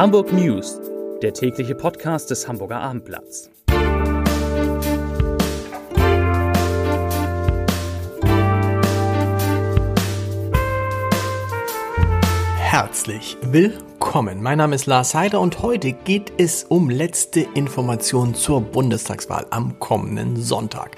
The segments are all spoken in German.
Hamburg News, der tägliche Podcast des Hamburger Abendblatts. Herzlich willkommen. Mein Name ist Lars Heider und heute geht es um letzte Informationen zur Bundestagswahl am kommenden Sonntag.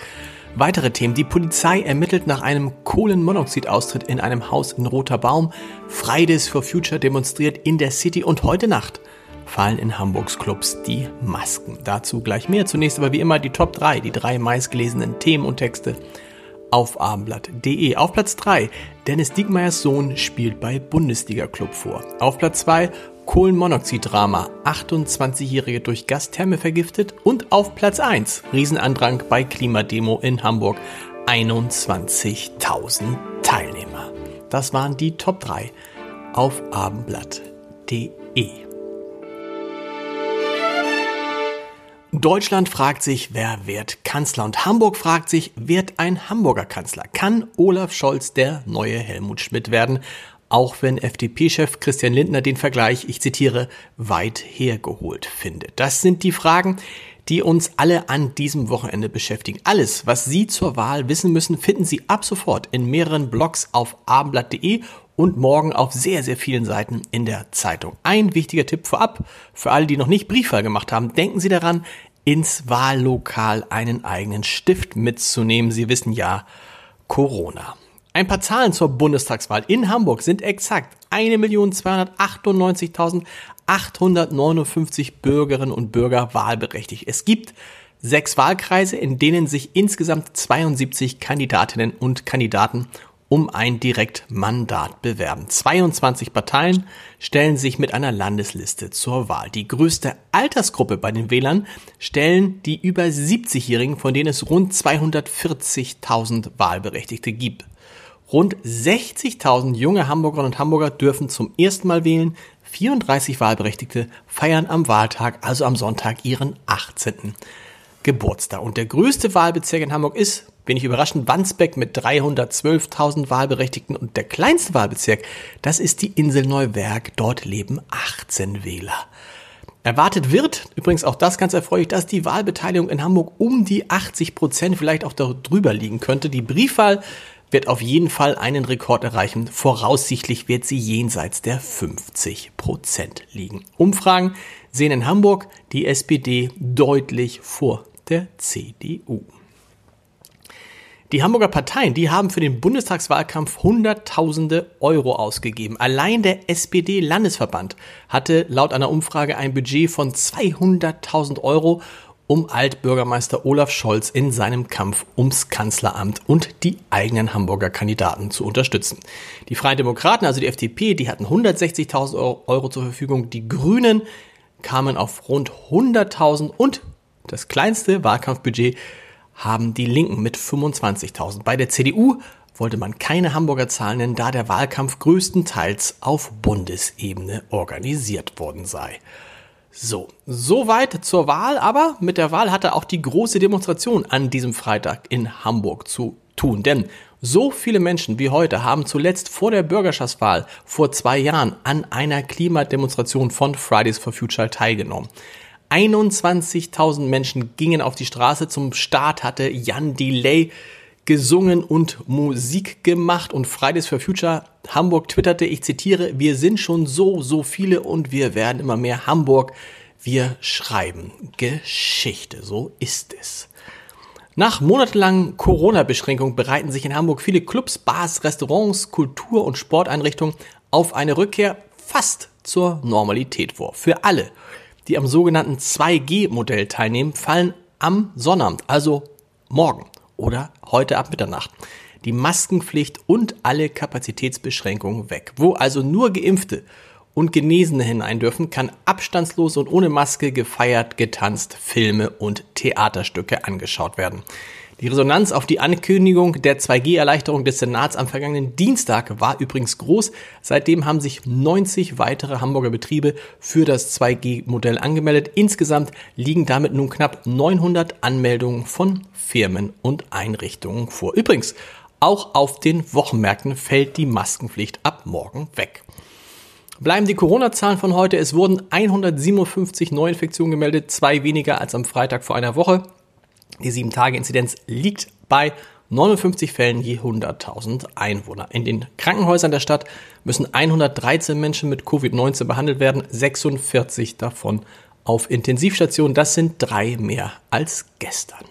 Weitere Themen. Die Polizei ermittelt nach einem Kohlenmonoxidaustritt in einem Haus in Roter Baum. Fridays for Future demonstriert in der City und heute Nacht fallen in Hamburgs Clubs die Masken. Dazu gleich mehr. Zunächst aber wie immer die Top 3, die drei meistgelesenen Themen und Texte auf abendblatt.de. Auf Platz 3, Dennis Diekmeyers Sohn spielt bei Bundesliga-Club vor. Auf Platz 2, Kohlenmonoxid-Drama, 28-Jährige durch Gastherme vergiftet und auf Platz 1 Riesenandrang bei Klimademo in Hamburg, 21.000 Teilnehmer. Das waren die Top 3 auf abendblatt.de. Deutschland fragt sich, wer wird Kanzler? Und Hamburg fragt sich, wird ein Hamburger Kanzler? Kann Olaf Scholz der neue Helmut Schmidt werden? Auch wenn FDP-Chef Christian Lindner den Vergleich, ich zitiere, weit hergeholt findet. Das sind die Fragen, die uns alle an diesem Wochenende beschäftigen. Alles, was Sie zur Wahl wissen müssen, finden Sie ab sofort in mehreren Blogs auf abendblatt.de und morgen auf sehr, sehr vielen Seiten in der Zeitung. Ein wichtiger Tipp vorab für alle, die noch nicht Briefwahl gemacht haben. Denken Sie daran, ins Wahllokal einen eigenen Stift mitzunehmen. Sie wissen ja, Corona. Ein paar Zahlen zur Bundestagswahl in Hamburg sind exakt 1.298.859 Bürgerinnen und Bürger wahlberechtigt. Es gibt sechs Wahlkreise, in denen sich insgesamt 72 Kandidatinnen und Kandidaten um ein Direktmandat bewerben. 22 Parteien stellen sich mit einer Landesliste zur Wahl. Die größte Altersgruppe bei den Wählern stellen die über 70-Jährigen, von denen es rund 240.000 Wahlberechtigte gibt. Rund 60.000 junge Hamburgerinnen und Hamburger dürfen zum ersten Mal wählen. 34 Wahlberechtigte feiern am Wahltag, also am Sonntag, ihren 18. Geburtstag. Und der größte Wahlbezirk in Hamburg ist, wenig überraschend, Wandsbeck mit 312.000 Wahlberechtigten. Und der kleinste Wahlbezirk, das ist die Insel Neuwerk. Dort leben 18 Wähler. Erwartet wird, übrigens auch das ganz erfreulich, dass die Wahlbeteiligung in Hamburg um die 80 Prozent, vielleicht auch darüber liegen könnte. Die Briefwahl wird auf jeden Fall einen Rekord erreichen. Voraussichtlich wird sie jenseits der 50 Prozent liegen. Umfragen sehen in Hamburg die SPD deutlich vor der CDU. Die Hamburger Parteien, die haben für den Bundestagswahlkampf Hunderttausende Euro ausgegeben. Allein der SPD-Landesverband hatte laut einer Umfrage ein Budget von 200.000 Euro um Altbürgermeister Olaf Scholz in seinem Kampf ums Kanzleramt und die eigenen Hamburger Kandidaten zu unterstützen. Die Freien Demokraten, also die FDP, die hatten 160.000 Euro zur Verfügung. Die Grünen kamen auf rund 100.000 und das kleinste Wahlkampfbudget haben die Linken mit 25.000. Bei der CDU wollte man keine Hamburger Zahlen nennen, da der Wahlkampf größtenteils auf Bundesebene organisiert worden sei. So, soweit zur Wahl, aber mit der Wahl hatte auch die große Demonstration an diesem Freitag in Hamburg zu tun. Denn so viele Menschen wie heute haben zuletzt vor der Bürgerschaftswahl vor zwei Jahren an einer Klimademonstration von Fridays for Future teilgenommen. 21.000 Menschen gingen auf die Straße. Zum Start hatte Jan Delay gesungen und Musik gemacht und Fridays for Future Hamburg twitterte, ich zitiere, wir sind schon so, so viele und wir werden immer mehr Hamburg. Wir schreiben Geschichte. So ist es. Nach monatelangen Corona-Beschränkungen bereiten sich in Hamburg viele Clubs, Bars, Restaurants, Kultur- und Sporteinrichtungen auf eine Rückkehr fast zur Normalität vor. Für alle, die am sogenannten 2G-Modell teilnehmen, fallen am Sonnabend, also morgen, oder heute ab Mitternacht die Maskenpflicht und alle Kapazitätsbeschränkungen weg. Wo also nur Geimpfte und Genesene hinein dürfen, kann abstandslos und ohne Maske gefeiert, getanzt, Filme und Theaterstücke angeschaut werden. Die Resonanz auf die Ankündigung der 2G-Erleichterung des Senats am vergangenen Dienstag war übrigens groß. Seitdem haben sich 90 weitere Hamburger Betriebe für das 2G-Modell angemeldet. Insgesamt liegen damit nun knapp 900 Anmeldungen von Firmen und Einrichtungen vor. Übrigens, auch auf den Wochenmärkten fällt die Maskenpflicht ab morgen weg. Bleiben die Corona-Zahlen von heute. Es wurden 157 Neuinfektionen gemeldet, zwei weniger als am Freitag vor einer Woche. Die 7-Tage-Inzidenz liegt bei 59 Fällen je 100.000 Einwohner. In den Krankenhäusern der Stadt müssen 113 Menschen mit Covid-19 behandelt werden, 46 davon auf Intensivstationen. Das sind drei mehr als gestern.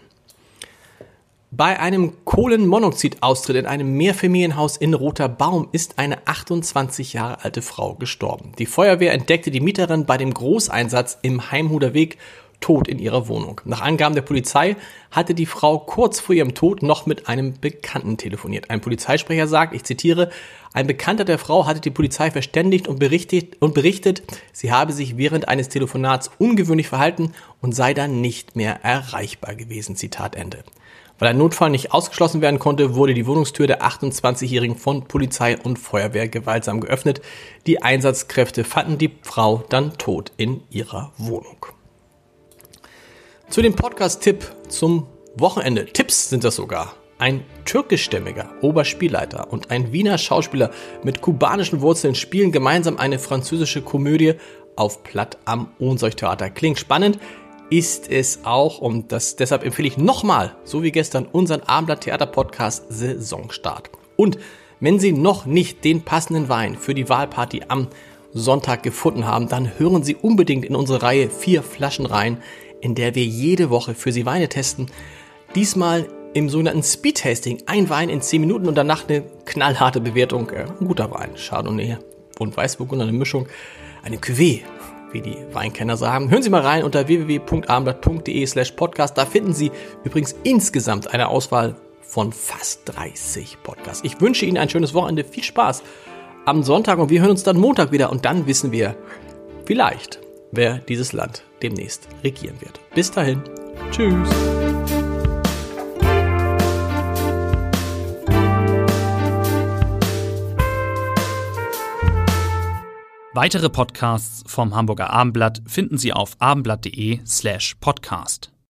Bei einem Kohlenmonoxidaustritt in einem Mehrfamilienhaus in Roter Baum ist eine 28 Jahre alte Frau gestorben. Die Feuerwehr entdeckte die Mieterin bei dem Großeinsatz im Heimhuder Weg tot in ihrer Wohnung. Nach Angaben der Polizei hatte die Frau kurz vor ihrem Tod noch mit einem Bekannten telefoniert. Ein Polizeisprecher sagt, ich zitiere, ein Bekannter der Frau hatte die Polizei verständigt und berichtet, und berichtet, sie habe sich während eines Telefonats ungewöhnlich verhalten und sei dann nicht mehr erreichbar gewesen. Zitat Ende. Weil ein Notfall nicht ausgeschlossen werden konnte, wurde die Wohnungstür der 28-Jährigen von Polizei und Feuerwehr gewaltsam geöffnet. Die Einsatzkräfte fanden die Frau dann tot in ihrer Wohnung. Zu dem Podcast-Tipp zum Wochenende. Tipps sind das sogar. Ein türkischstämmiger Oberspielleiter und ein Wiener Schauspieler mit kubanischen Wurzeln spielen gemeinsam eine französische Komödie auf Platt am Ohnsorgtheater. Klingt spannend, ist es auch und das, deshalb empfehle ich nochmal, so wie gestern, unseren Abendblatt Theater Podcast Saisonstart. Und wenn Sie noch nicht den passenden Wein für die Wahlparty am Sonntag gefunden haben, dann hören Sie unbedingt in unsere Reihe vier Flaschen rein in der wir jede Woche für Sie Weine testen. Diesmal im sogenannten Speed-Tasting. Ein Wein in 10 Minuten und danach eine knallharte Bewertung. Äh, ein guter Wein. Chardonnay und Weißburgunder, eine Mischung. Eine Cuvée, wie die Weinkenner sagen. Hören Sie mal rein unter www.abendblatt.de slash podcast. Da finden Sie übrigens insgesamt eine Auswahl von fast 30 Podcasts. Ich wünsche Ihnen ein schönes Wochenende. Viel Spaß am Sonntag und wir hören uns dann Montag wieder und dann wissen wir vielleicht, wer dieses Land demnächst regieren wird. Bis dahin, tschüss. Weitere Podcasts vom Hamburger Abendblatt finden Sie auf abendblatt.de slash podcast.